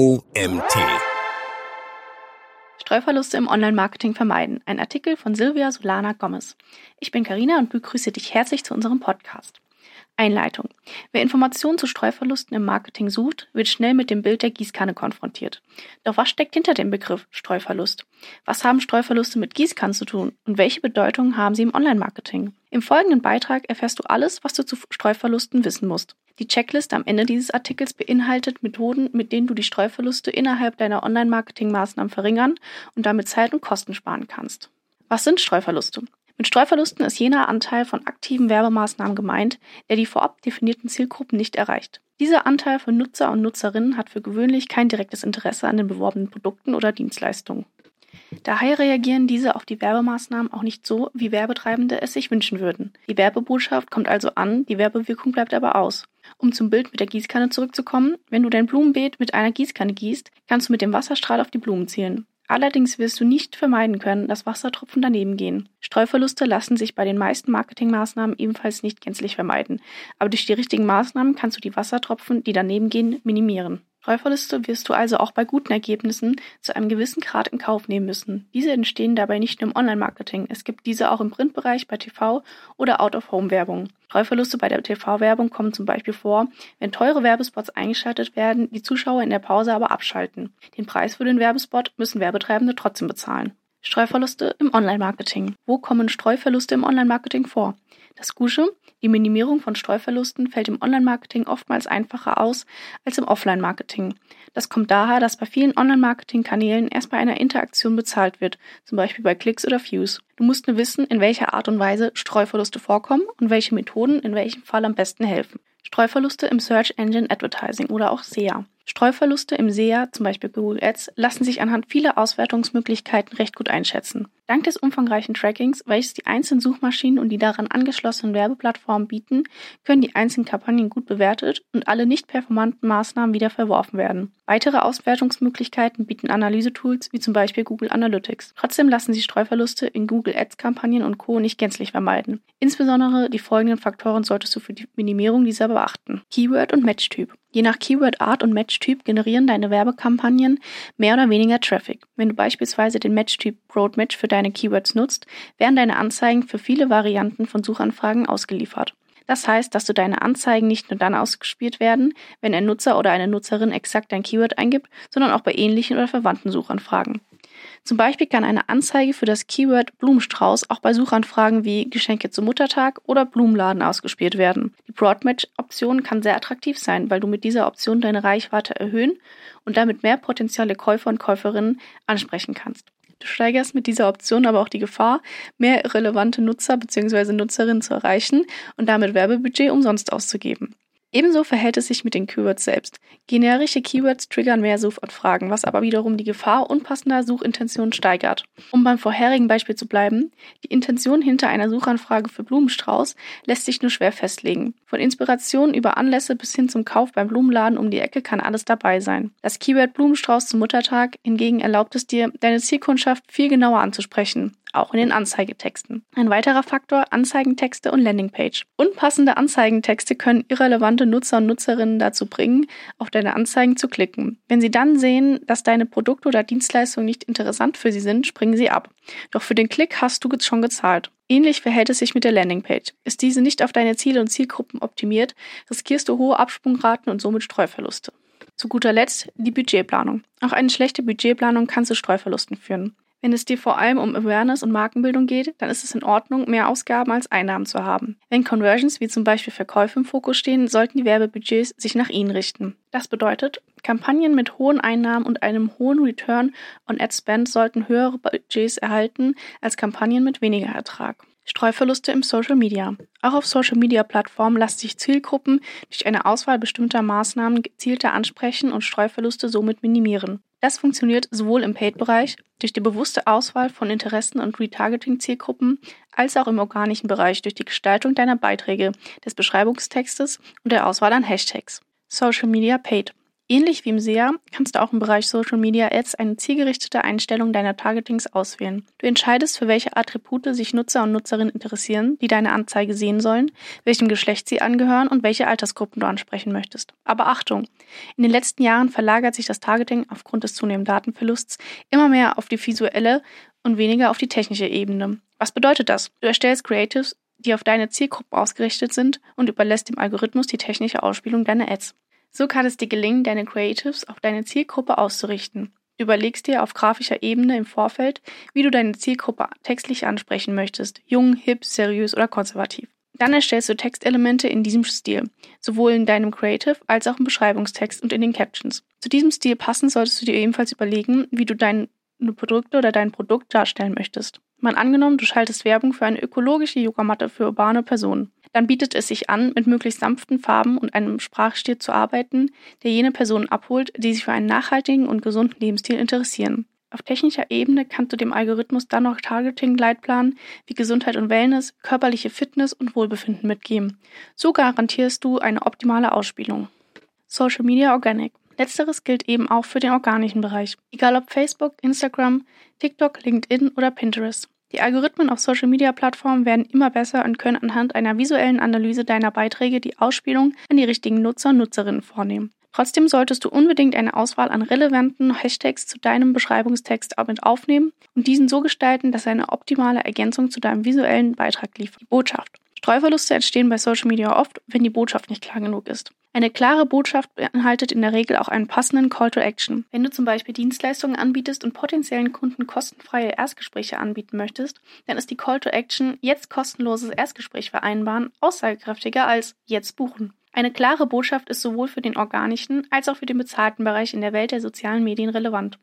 OMT. Streuverluste im Online-Marketing vermeiden. Ein Artikel von Silvia Solana Gomez. Ich bin Karina und begrüße dich herzlich zu unserem Podcast. Einleitung. Wer Informationen zu Streuverlusten im Marketing sucht, wird schnell mit dem Bild der Gießkanne konfrontiert. Doch was steckt hinter dem Begriff Streuverlust? Was haben Streuverluste mit Gießkannen zu tun und welche Bedeutung haben sie im Online-Marketing? Im folgenden Beitrag erfährst du alles, was du zu Streuverlusten wissen musst. Die Checkliste am Ende dieses Artikels beinhaltet Methoden, mit denen du die Streuverluste innerhalb deiner Online-Marketing-Maßnahmen verringern und damit Zeit und Kosten sparen kannst. Was sind Streuverluste? Mit Streuverlusten ist jener Anteil von aktiven Werbemaßnahmen gemeint, der die vorab definierten Zielgruppen nicht erreicht. Dieser Anteil von Nutzer und Nutzerinnen hat für gewöhnlich kein direktes Interesse an den beworbenen Produkten oder Dienstleistungen. Daher reagieren diese auf die Werbemaßnahmen auch nicht so, wie Werbetreibende es sich wünschen würden. Die Werbebotschaft kommt also an, die Werbewirkung bleibt aber aus. Um zum Bild mit der Gießkanne zurückzukommen, wenn du dein Blumenbeet mit einer Gießkanne gießt, kannst du mit dem Wasserstrahl auf die Blumen zielen. Allerdings wirst du nicht vermeiden können, dass Wassertropfen daneben gehen. Streuverluste lassen sich bei den meisten Marketingmaßnahmen ebenfalls nicht gänzlich vermeiden, aber durch die richtigen Maßnahmen kannst du die Wassertropfen, die daneben gehen, minimieren. Streuverluste wirst du also auch bei guten Ergebnissen zu einem gewissen Grad in Kauf nehmen müssen. Diese entstehen dabei nicht nur im Online-Marketing, es gibt diese auch im Printbereich bei TV oder Out-of-Home-Werbung. Streuverluste bei der TV-Werbung kommen zum Beispiel vor, wenn teure Werbespots eingeschaltet werden, die Zuschauer in der Pause aber abschalten. Den Preis für den Werbespot müssen Werbetreibende trotzdem bezahlen. Streuverluste im Online-Marketing. Wo kommen Streuverluste im Online-Marketing vor? Das Gusche, die Minimierung von Streuverlusten fällt im Online-Marketing oftmals einfacher aus als im Offline-Marketing. Das kommt daher, dass bei vielen Online-Marketing-Kanälen erst bei einer Interaktion bezahlt wird, zum Beispiel bei Klicks oder Views. Du musst nur wissen, in welcher Art und Weise Streuverluste vorkommen und welche Methoden in welchem Fall am besten helfen. Streuverluste im Search Engine Advertising oder auch SEA. Streuverluste im SEA, zum Beispiel Google Ads, lassen sich anhand vieler Auswertungsmöglichkeiten recht gut einschätzen. Dank des umfangreichen Trackings, welches die einzelnen Suchmaschinen und die daran angeschlossenen Werbeplattformen bieten, können die einzelnen Kampagnen gut bewertet und alle nicht performanten Maßnahmen wieder verworfen werden. Weitere Auswertungsmöglichkeiten bieten Analysetools wie zum Beispiel Google Analytics. Trotzdem lassen sich Streuverluste in Google Ads Kampagnen und Co. nicht gänzlich vermeiden. Insbesondere die folgenden Faktoren solltest du für die Minimierung dieser beachten. Keyword und Matchtyp. Je nach Keyword-Art und Matchtyp generieren deine Werbekampagnen mehr oder weniger Traffic. Wenn du beispielsweise den Matchtyp Broadmatch für deine Keywords nutzt, werden deine Anzeigen für viele Varianten von Suchanfragen ausgeliefert. Das heißt, dass du deine Anzeigen nicht nur dann ausgespielt werden, wenn ein Nutzer oder eine Nutzerin exakt dein Keyword eingibt, sondern auch bei ähnlichen oder verwandten Suchanfragen. Zum Beispiel kann eine Anzeige für das Keyword Blumenstrauß auch bei Suchanfragen wie Geschenke zum Muttertag oder Blumenladen ausgespielt werden. Die Broadmatch-Option kann sehr attraktiv sein, weil du mit dieser Option deine Reichweite erhöhen und damit mehr potenzielle Käufer und Käuferinnen ansprechen kannst. Du steigerst mit dieser Option aber auch die Gefahr, mehr relevante Nutzer bzw. Nutzerinnen zu erreichen und damit Werbebudget umsonst auszugeben. Ebenso verhält es sich mit den Keywords selbst. Generische Keywords triggern mehr Suchanfragen, was aber wiederum die Gefahr unpassender Suchintentionen steigert. Um beim vorherigen Beispiel zu bleiben, die Intention hinter einer Suchanfrage für Blumenstrauß lässt sich nur schwer festlegen. Von Inspiration über Anlässe bis hin zum Kauf beim Blumenladen um die Ecke kann alles dabei sein. Das Keyword Blumenstrauß zum Muttertag hingegen erlaubt es dir, deine Zielkundschaft viel genauer anzusprechen auch in den Anzeigetexten. Ein weiterer Faktor, Anzeigentexte und Landingpage. Unpassende Anzeigentexte können irrelevante Nutzer und Nutzerinnen dazu bringen, auf deine Anzeigen zu klicken. Wenn sie dann sehen, dass deine Produkte oder Dienstleistungen nicht interessant für sie sind, springen sie ab. Doch für den Klick hast du schon gezahlt. Ähnlich verhält es sich mit der Landingpage. Ist diese nicht auf deine Ziele und Zielgruppen optimiert, riskierst du hohe Absprungraten und somit Streuverluste. Zu guter Letzt die Budgetplanung. Auch eine schlechte Budgetplanung kann zu Streuverlusten führen. Wenn es dir vor allem um Awareness und Markenbildung geht, dann ist es in Ordnung, mehr Ausgaben als Einnahmen zu haben. Wenn Conversions wie zum Beispiel Verkäufe im Fokus stehen, sollten die Werbebudgets sich nach ihnen richten. Das bedeutet, Kampagnen mit hohen Einnahmen und einem hohen Return on Ad Spend sollten höhere Budgets erhalten als Kampagnen mit weniger Ertrag. Streuverluste im Social Media. Auch auf Social Media Plattformen lassen sich Zielgruppen durch eine Auswahl bestimmter Maßnahmen gezielter ansprechen und Streuverluste somit minimieren. Das funktioniert sowohl im Paid-Bereich durch die bewusste Auswahl von Interessen und Retargeting-Zielgruppen, als auch im organischen Bereich durch die Gestaltung deiner Beiträge, des Beschreibungstextes und der Auswahl an Hashtags. Social Media Paid. Ähnlich wie im SEA kannst du auch im Bereich Social Media Ads eine zielgerichtete Einstellung deiner Targetings auswählen. Du entscheidest, für welche Attribute sich Nutzer und Nutzerinnen interessieren, die deine Anzeige sehen sollen, welchem Geschlecht sie angehören und welche Altersgruppen du ansprechen möchtest. Aber Achtung! In den letzten Jahren verlagert sich das Targeting aufgrund des zunehmenden Datenverlusts immer mehr auf die visuelle und weniger auf die technische Ebene. Was bedeutet das? Du erstellst Creatives, die auf deine Zielgruppen ausgerichtet sind und überlässt dem Algorithmus die technische Ausspielung deiner Ads. So kann es dir gelingen, deine Creatives auf deine Zielgruppe auszurichten. Du überlegst dir auf grafischer Ebene im Vorfeld, wie du deine Zielgruppe textlich ansprechen möchtest. Jung, hip, seriös oder konservativ. Dann erstellst du Textelemente in diesem Stil, sowohl in deinem Creative als auch im Beschreibungstext und in den Captions. Zu diesem Stil passend solltest du dir ebenfalls überlegen, wie du deine Produkte oder dein Produkt darstellen möchtest. Mal angenommen, du schaltest Werbung für eine ökologische Yogamatte für urbane Personen dann bietet es sich an, mit möglichst sanften Farben und einem Sprachstil zu arbeiten, der jene Personen abholt, die sich für einen nachhaltigen und gesunden Lebensstil interessieren. Auf technischer Ebene kannst du dem Algorithmus dann noch Targeting-Leitplan wie Gesundheit und Wellness, körperliche Fitness und Wohlbefinden mitgeben. So garantierst du eine optimale Ausspielung. Social Media Organic. Letzteres gilt eben auch für den organischen Bereich. Egal ob Facebook, Instagram, TikTok, LinkedIn oder Pinterest. Die Algorithmen auf Social-Media-Plattformen werden immer besser und können anhand einer visuellen Analyse deiner Beiträge die Ausspielung an die richtigen Nutzer und Nutzerinnen vornehmen. Trotzdem solltest du unbedingt eine Auswahl an relevanten Hashtags zu deinem Beschreibungstext mit aufnehmen und diesen so gestalten, dass er eine optimale Ergänzung zu deinem visuellen Beitrag liefert. Die Botschaft. Streuverluste entstehen bei Social Media oft, wenn die Botschaft nicht klar genug ist. Eine klare Botschaft beinhaltet in der Regel auch einen passenden Call to Action. Wenn du zum Beispiel Dienstleistungen anbietest und potenziellen Kunden kostenfreie Erstgespräche anbieten möchtest, dann ist die Call to Action jetzt kostenloses Erstgespräch vereinbaren aussagekräftiger als jetzt buchen. Eine klare Botschaft ist sowohl für den organischen als auch für den bezahlten Bereich in der Welt der sozialen Medien relevant.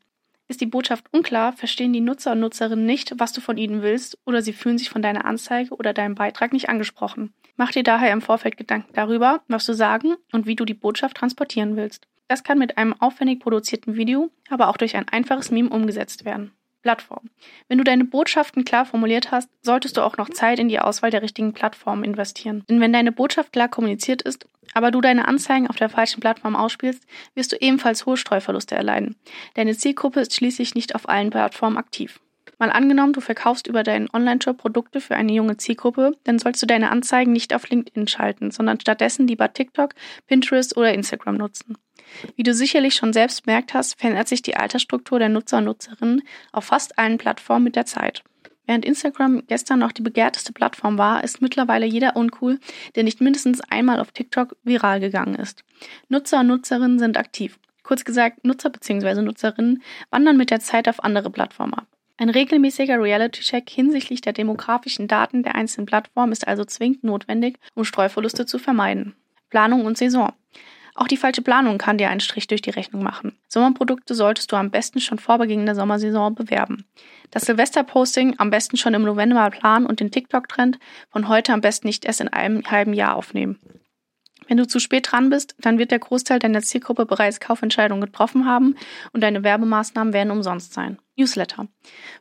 Ist die Botschaft unklar, verstehen die Nutzer und Nutzerinnen nicht, was du von ihnen willst, oder sie fühlen sich von deiner Anzeige oder deinem Beitrag nicht angesprochen. Mach dir daher im Vorfeld Gedanken darüber, was du sagen und wie du die Botschaft transportieren willst. Das kann mit einem aufwendig produzierten Video, aber auch durch ein einfaches Meme umgesetzt werden. Plattform. Wenn du deine Botschaften klar formuliert hast, solltest du auch noch Zeit in die Auswahl der richtigen Plattform investieren. Denn wenn deine Botschaft klar kommuniziert ist, aber du deine Anzeigen auf der falschen Plattform ausspielst, wirst du ebenfalls hohe Streuverluste erleiden. Deine Zielgruppe ist schließlich nicht auf allen Plattformen aktiv. Mal angenommen, du verkaufst über deinen Online-Shop Produkte für eine junge Zielgruppe, dann sollst du deine Anzeigen nicht auf LinkedIn schalten, sondern stattdessen lieber TikTok, Pinterest oder Instagram nutzen. Wie du sicherlich schon selbst bemerkt hast, verändert sich die Altersstruktur der Nutzer und Nutzerinnen auf fast allen Plattformen mit der Zeit. Während Instagram gestern noch die begehrteste Plattform war, ist mittlerweile jeder uncool, der nicht mindestens einmal auf TikTok viral gegangen ist. Nutzer und Nutzerinnen sind aktiv. Kurz gesagt, Nutzer bzw. Nutzerinnen wandern mit der Zeit auf andere Plattformen ab. Ein regelmäßiger Reality-Check hinsichtlich der demografischen Daten der einzelnen Plattformen ist also zwingend notwendig, um Streuverluste zu vermeiden. Planung und Saison. Auch die falsche Planung kann dir einen Strich durch die Rechnung machen. Sommerprodukte solltest du am besten schon vor Beginn der Sommersaison bewerben. Das Silvesterposting am besten schon im November planen und den TikTok-Trend von heute am besten nicht erst in einem halben Jahr aufnehmen. Wenn du zu spät dran bist, dann wird der Großteil deiner Zielgruppe bereits Kaufentscheidungen getroffen haben und deine Werbemaßnahmen werden umsonst sein. Newsletter.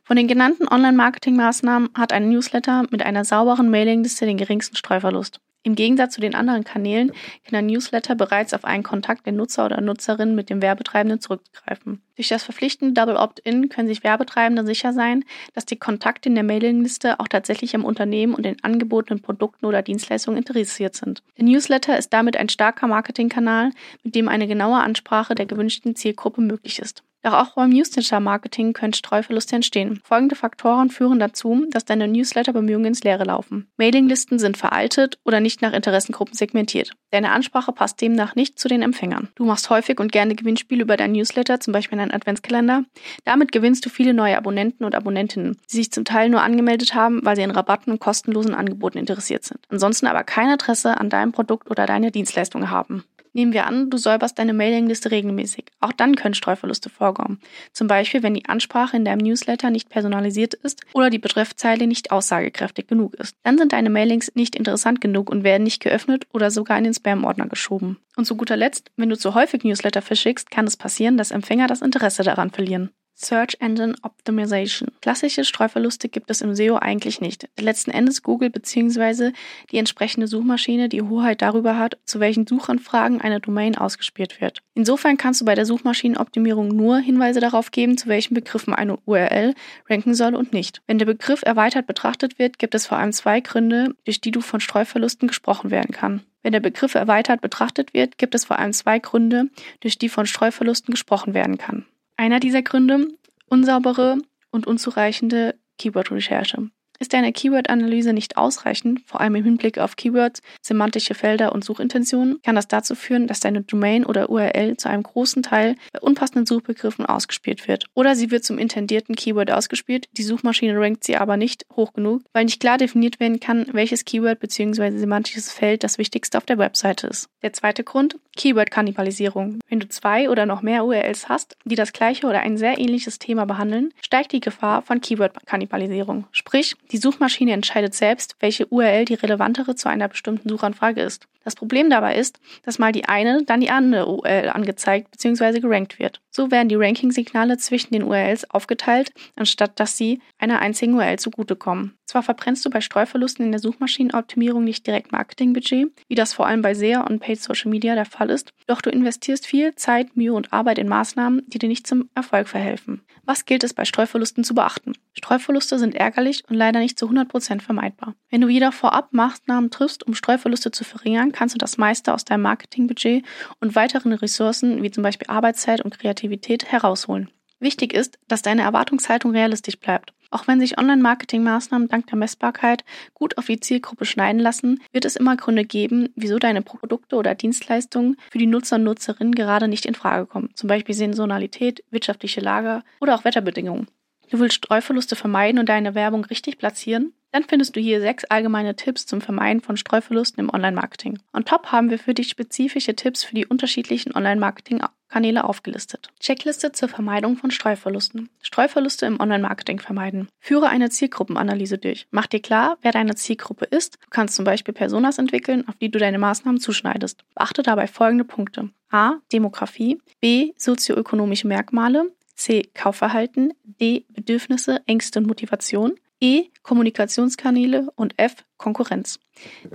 Von den genannten Online-Marketing-Maßnahmen hat ein Newsletter mit einer sauberen Mailingliste den geringsten Streuverlust. Im Gegensatz zu den anderen Kanälen kann ein Newsletter bereits auf einen Kontakt der Nutzer oder Nutzerin mit dem Werbetreibenden zurückgreifen. Durch das verpflichtende Double Opt-in können sich Werbetreibende sicher sein, dass die Kontakte in der Mailingliste auch tatsächlich am Unternehmen und den angebotenen Produkten oder Dienstleistungen interessiert sind. Der Newsletter ist damit ein starker Marketingkanal, mit dem eine genaue Ansprache der gewünschten Zielgruppe möglich ist. Doch auch beim Newsletter-Marketing können Streuverluste entstehen. Folgende Faktoren führen dazu, dass deine Newsletter-Bemühungen ins Leere laufen. Mailinglisten sind veraltet oder nicht nach Interessengruppen segmentiert. Deine Ansprache passt demnach nicht zu den Empfängern. Du machst häufig und gerne Gewinnspiele über dein Newsletter, zum Beispiel in einen Adventskalender. Damit gewinnst du viele neue Abonnenten und Abonnentinnen, die sich zum Teil nur angemeldet haben, weil sie in Rabatten und kostenlosen Angeboten interessiert sind. Ansonsten aber kein Interesse an deinem Produkt oder deiner Dienstleistung haben. Nehmen wir an, du säuberst deine Mailingliste regelmäßig. Auch dann können Streuverluste vorkommen. Zum Beispiel, wenn die Ansprache in deinem Newsletter nicht personalisiert ist oder die Betreffzeile nicht aussagekräftig genug ist. Dann sind deine Mailings nicht interessant genug und werden nicht geöffnet oder sogar in den Spam-Ordner geschoben. Und zu guter Letzt, wenn du zu häufig Newsletter verschickst, kann es passieren, dass Empfänger das Interesse daran verlieren. Search Engine Optimization. Klassische Streuverluste gibt es im SEO eigentlich nicht. Letzten Endes Google bzw. die entsprechende Suchmaschine die Hoheit darüber hat, zu welchen Suchanfragen eine Domain ausgespielt wird. Insofern kannst du bei der Suchmaschinenoptimierung nur Hinweise darauf geben, zu welchen Begriffen eine URL ranken soll und nicht. Wenn der Begriff erweitert betrachtet wird, gibt es vor allem zwei Gründe, durch die du von Streuverlusten gesprochen werden kann. Wenn der Begriff erweitert betrachtet wird, gibt es vor allem zwei Gründe, durch die von Streuverlusten gesprochen werden kann. Einer dieser Gründe, unsaubere und unzureichende Keyword-Recherche. Ist deine Keyword-Analyse nicht ausreichend, vor allem im Hinblick auf Keywords, semantische Felder und Suchintentionen, kann das dazu führen, dass deine Domain oder URL zu einem großen Teil bei unpassenden Suchbegriffen ausgespielt wird. Oder sie wird zum intendierten Keyword ausgespielt, die Suchmaschine rankt sie aber nicht hoch genug, weil nicht klar definiert werden kann, welches Keyword bzw. semantisches Feld das wichtigste auf der Webseite ist. Der zweite Grund, Keyword-Kannibalisierung. Wenn du zwei oder noch mehr URLs hast, die das gleiche oder ein sehr ähnliches Thema behandeln, steigt die Gefahr von Keyword-Kannibalisierung. Sprich, die Suchmaschine entscheidet selbst, welche URL die relevantere zu einer bestimmten Suchanfrage ist. Das Problem dabei ist, dass mal die eine, dann die andere URL angezeigt bzw. gerankt wird. So werden die Ranking-Signale zwischen den URLs aufgeteilt, anstatt dass sie einer einzigen URL zugutekommen. Zwar verbrennst du bei Streuverlusten in der Suchmaschinenoptimierung nicht direkt Marketingbudget, wie das vor allem bei SEA und Paid Social Media der Fall ist, doch du investierst viel Zeit, Mühe und Arbeit in Maßnahmen, die dir nicht zum Erfolg verhelfen. Was gilt es bei Streuverlusten zu beachten? Streuverluste sind ärgerlich und leider nicht zu 100% vermeidbar. Wenn du jedoch vorab Maßnahmen triffst, um Streuverluste zu verringern, kannst du das meiste aus deinem Marketingbudget und weiteren Ressourcen, wie zum Beispiel Arbeitszeit und Kreativität, herausholen. Wichtig ist, dass deine Erwartungshaltung realistisch bleibt. Auch wenn sich Online-Marketing-Maßnahmen dank der Messbarkeit gut auf die Zielgruppe schneiden lassen, wird es immer Gründe geben, wieso deine Produkte oder Dienstleistungen für die Nutzer und Nutzerinnen gerade nicht in Frage kommen. Zum Beispiel Saisonalität, wirtschaftliche Lage oder auch Wetterbedingungen. Du willst Streuverluste vermeiden und deine Werbung richtig platzieren? Dann findest du hier sechs allgemeine Tipps zum Vermeiden von Streuverlusten im Online-Marketing. On top haben wir für dich spezifische Tipps für die unterschiedlichen Online-Marketing-Kanäle aufgelistet. Checkliste zur Vermeidung von Streuverlusten. Streuverluste im Online-Marketing vermeiden. Führe eine Zielgruppenanalyse durch. Mach dir klar, wer deine Zielgruppe ist. Du kannst zum Beispiel Personas entwickeln, auf die du deine Maßnahmen zuschneidest. Beachte dabei folgende Punkte. A. Demografie. B. Sozioökonomische Merkmale. C. Kaufverhalten. D. Bedürfnisse, Ängste und Motivation. E. Kommunikationskanäle und F. Konkurrenz.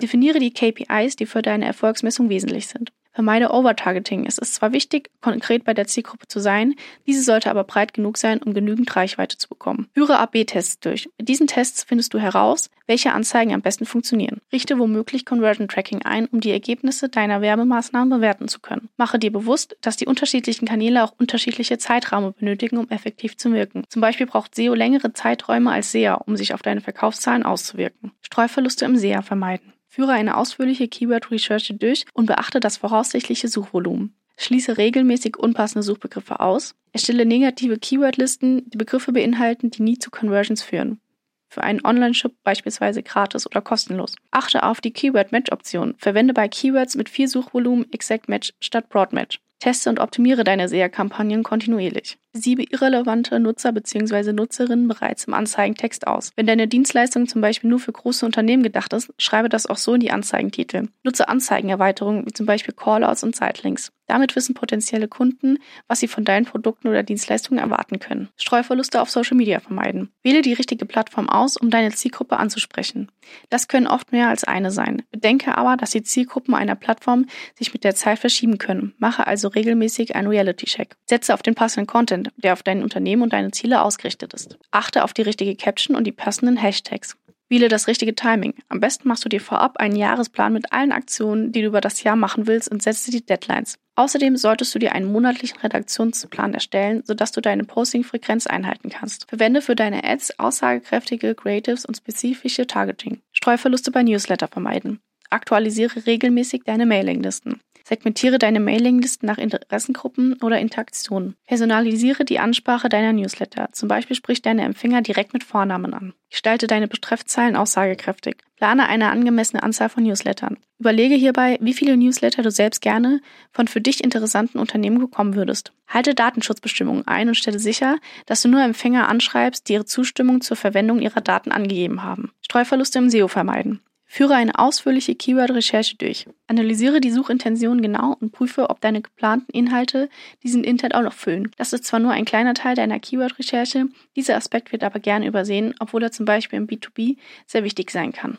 Definiere die KPIs, die für deine Erfolgsmessung wesentlich sind. Vermeide Overtargeting. Es ist zwar wichtig, konkret bei der Zielgruppe zu sein, diese sollte aber breit genug sein, um genügend Reichweite zu bekommen. Führe AB-Tests durch. Mit diesen Tests findest du heraus, welche Anzeigen am besten funktionieren. Richte womöglich Conversion Tracking ein, um die Ergebnisse deiner Werbemaßnahmen bewerten zu können. Mache dir bewusst, dass die unterschiedlichen Kanäle auch unterschiedliche Zeiträume benötigen, um effektiv zu wirken. Zum Beispiel braucht SEO längere Zeiträume als SEA, um sich auf deine Verkaufszahlen auszuwirken. Streuverluste im SEA vermeiden. Führe eine ausführliche Keyword-Recherche durch und beachte das voraussichtliche Suchvolumen. Schließe regelmäßig unpassende Suchbegriffe aus. Erstelle negative Keywordlisten, die Begriffe beinhalten, die nie zu Conversions führen. Für einen Online-Shop beispielsweise gratis oder kostenlos. Achte auf die Keyword-Match-Option. Verwende bei Keywords mit viel Suchvolumen Exact Match statt Broad Match. Teste und optimiere deine SEA-Kampagnen kontinuierlich. Siebe irrelevante Nutzer bzw. Nutzerinnen bereits im Anzeigentext aus. Wenn deine Dienstleistung zum Beispiel nur für große Unternehmen gedacht ist, schreibe das auch so in die Anzeigentitel. Nutze Anzeigenerweiterungen wie zum Beispiel Callouts und Sitelinks. Damit wissen potenzielle Kunden, was sie von deinen Produkten oder Dienstleistungen erwarten können. Streuverluste auf Social Media vermeiden. Wähle die richtige Plattform aus, um deine Zielgruppe anzusprechen. Das können oft mehr als eine sein. Bedenke aber, dass die Zielgruppen einer Plattform sich mit der Zeit verschieben können. Mache also regelmäßig einen Reality-Check. Setze auf den passenden Content, der auf dein Unternehmen und deine Ziele ausgerichtet ist. Achte auf die richtige Caption und die passenden Hashtags. Wähle das richtige Timing. Am besten machst du dir vorab einen Jahresplan mit allen Aktionen, die du über das Jahr machen willst und setze die Deadlines. Außerdem solltest du dir einen monatlichen Redaktionsplan erstellen, sodass du deine Posting-Frequenz einhalten kannst. Verwende für deine Ads aussagekräftige Creatives und spezifische Targeting. Streuverluste bei Newsletter vermeiden. Aktualisiere regelmäßig deine Mailinglisten. Segmentiere deine Mailinglisten nach Interessengruppen oder Interaktionen. Personalisiere die Ansprache deiner Newsletter. Zum Beispiel sprich deine Empfänger direkt mit Vornamen an. Gestalte deine Betreffzeilen aussagekräftig. Plane eine angemessene Anzahl von Newslettern. Überlege hierbei, wie viele Newsletter du selbst gerne von für dich interessanten Unternehmen bekommen würdest. Halte Datenschutzbestimmungen ein und stelle sicher, dass du nur Empfänger anschreibst, die ihre Zustimmung zur Verwendung ihrer Daten angegeben haben. Streuverluste im SEO vermeiden. Führe eine ausführliche Keyword-Recherche durch. Analysiere die Suchintention genau und prüfe, ob deine geplanten Inhalte diesen Intent auch noch füllen. Das ist zwar nur ein kleiner Teil deiner Keyword-Recherche, dieser Aspekt wird aber gerne übersehen, obwohl er zum Beispiel im B2B sehr wichtig sein kann.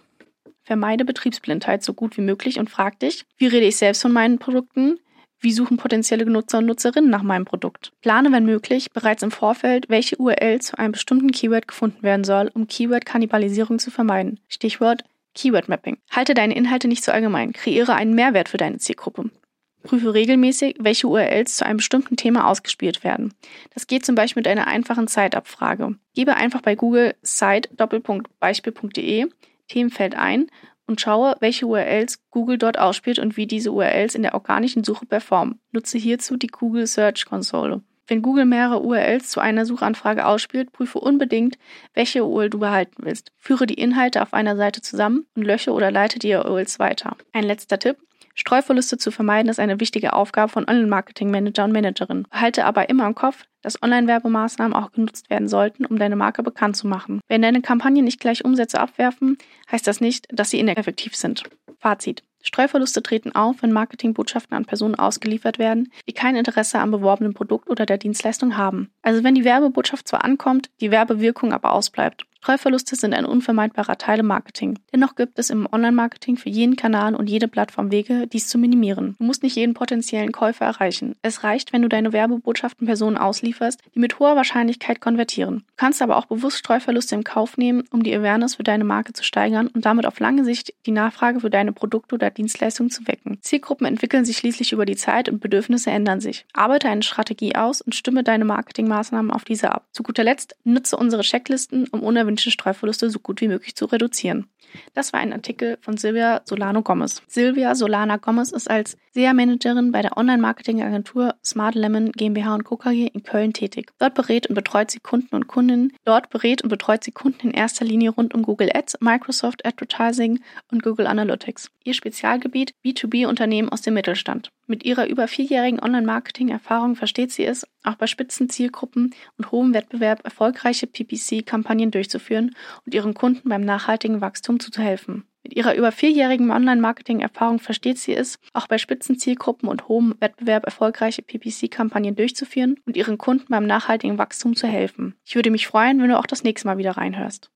Vermeide Betriebsblindheit so gut wie möglich und frag dich, wie rede ich selbst von meinen Produkten? Wie suchen potenzielle Nutzer und Nutzerinnen nach meinem Produkt? Plane, wenn möglich, bereits im Vorfeld, welche URL zu einem bestimmten Keyword gefunden werden soll, um Keyword-Kannibalisierung zu vermeiden. Stichwort Keyword Mapping. Halte deine Inhalte nicht zu allgemein. Kreiere einen Mehrwert für deine Zielgruppe. Prüfe regelmäßig, welche URLs zu einem bestimmten Thema ausgespielt werden. Das geht zum Beispiel mit einer einfachen Zeitabfrage. Gebe einfach bei Google site-beispiel.de Themenfeld ein und schaue, welche URLs Google dort ausspielt und wie diese URLs in der organischen Suche performen. Nutze hierzu die Google Search Console. Wenn Google mehrere URLs zu einer Suchanfrage ausspielt, prüfe unbedingt, welche URL du behalten willst. Führe die Inhalte auf einer Seite zusammen und lösche oder leite die URLs weiter. Ein letzter Tipp. Streuverluste zu vermeiden ist eine wichtige Aufgabe von Online-Marketing-Manager und Managerinnen. Behalte aber immer im Kopf, dass Online-Werbemaßnahmen auch genutzt werden sollten, um deine Marke bekannt zu machen. Wenn deine Kampagnen nicht gleich Umsätze abwerfen, heißt das nicht, dass sie ineffektiv sind. Fazit. Streuverluste treten auf, wenn Marketingbotschaften an Personen ausgeliefert werden, die kein Interesse am beworbenen Produkt oder der Dienstleistung haben. Also wenn die Werbebotschaft zwar ankommt, die Werbewirkung aber ausbleibt. Streuverluste sind ein unvermeidbarer Teil im Marketing. Dennoch gibt es im Online-Marketing für jeden Kanal und jede Plattform Wege, dies zu minimieren. Du musst nicht jeden potenziellen Käufer erreichen. Es reicht, wenn du deine Werbebotschaften Personen auslieferst, die mit hoher Wahrscheinlichkeit konvertieren. Du kannst aber auch bewusst Streuverluste im Kauf nehmen, um die Awareness für deine Marke zu steigern und damit auf lange Sicht die Nachfrage für deine Produkte oder Dienstleistungen zu wecken. Zielgruppen entwickeln sich schließlich über die Zeit und Bedürfnisse ändern sich. Arbeite eine Strategie aus und stimme deine Marketingmaßnahmen auf diese ab. Zu guter Letzt nutze unsere Checklisten, um unerwünschte gewünschten Streuverluste so gut wie möglich zu reduzieren. Das war ein Artikel von Silvia Solano Gomez. Silvia Solana Gomez ist als SEA-Managerin bei der Online-Marketing-Agentur Smart Lemon GmbH Co. KG in Köln tätig. Dort berät und betreut sie Kunden und Kundinnen. Dort berät und betreut sie Kunden in erster Linie rund um Google Ads, Microsoft Advertising und Google Analytics. Ihr Spezialgebiet B2B-Unternehmen aus dem Mittelstand. Mit ihrer über vierjährigen Online-Marketing-Erfahrung versteht sie es, auch bei Spitzenzielgruppen und hohem Wettbewerb erfolgreiche PPC-Kampagnen durchzuführen und ihren Kunden beim nachhaltigen Wachstum zu helfen. Mit ihrer über vierjährigen Online-Marketing-Erfahrung versteht sie es, auch bei Spitzenzielgruppen und hohem Wettbewerb erfolgreiche PPC-Kampagnen durchzuführen und ihren Kunden beim nachhaltigen Wachstum zu helfen. Ich würde mich freuen, wenn du auch das nächste Mal wieder reinhörst.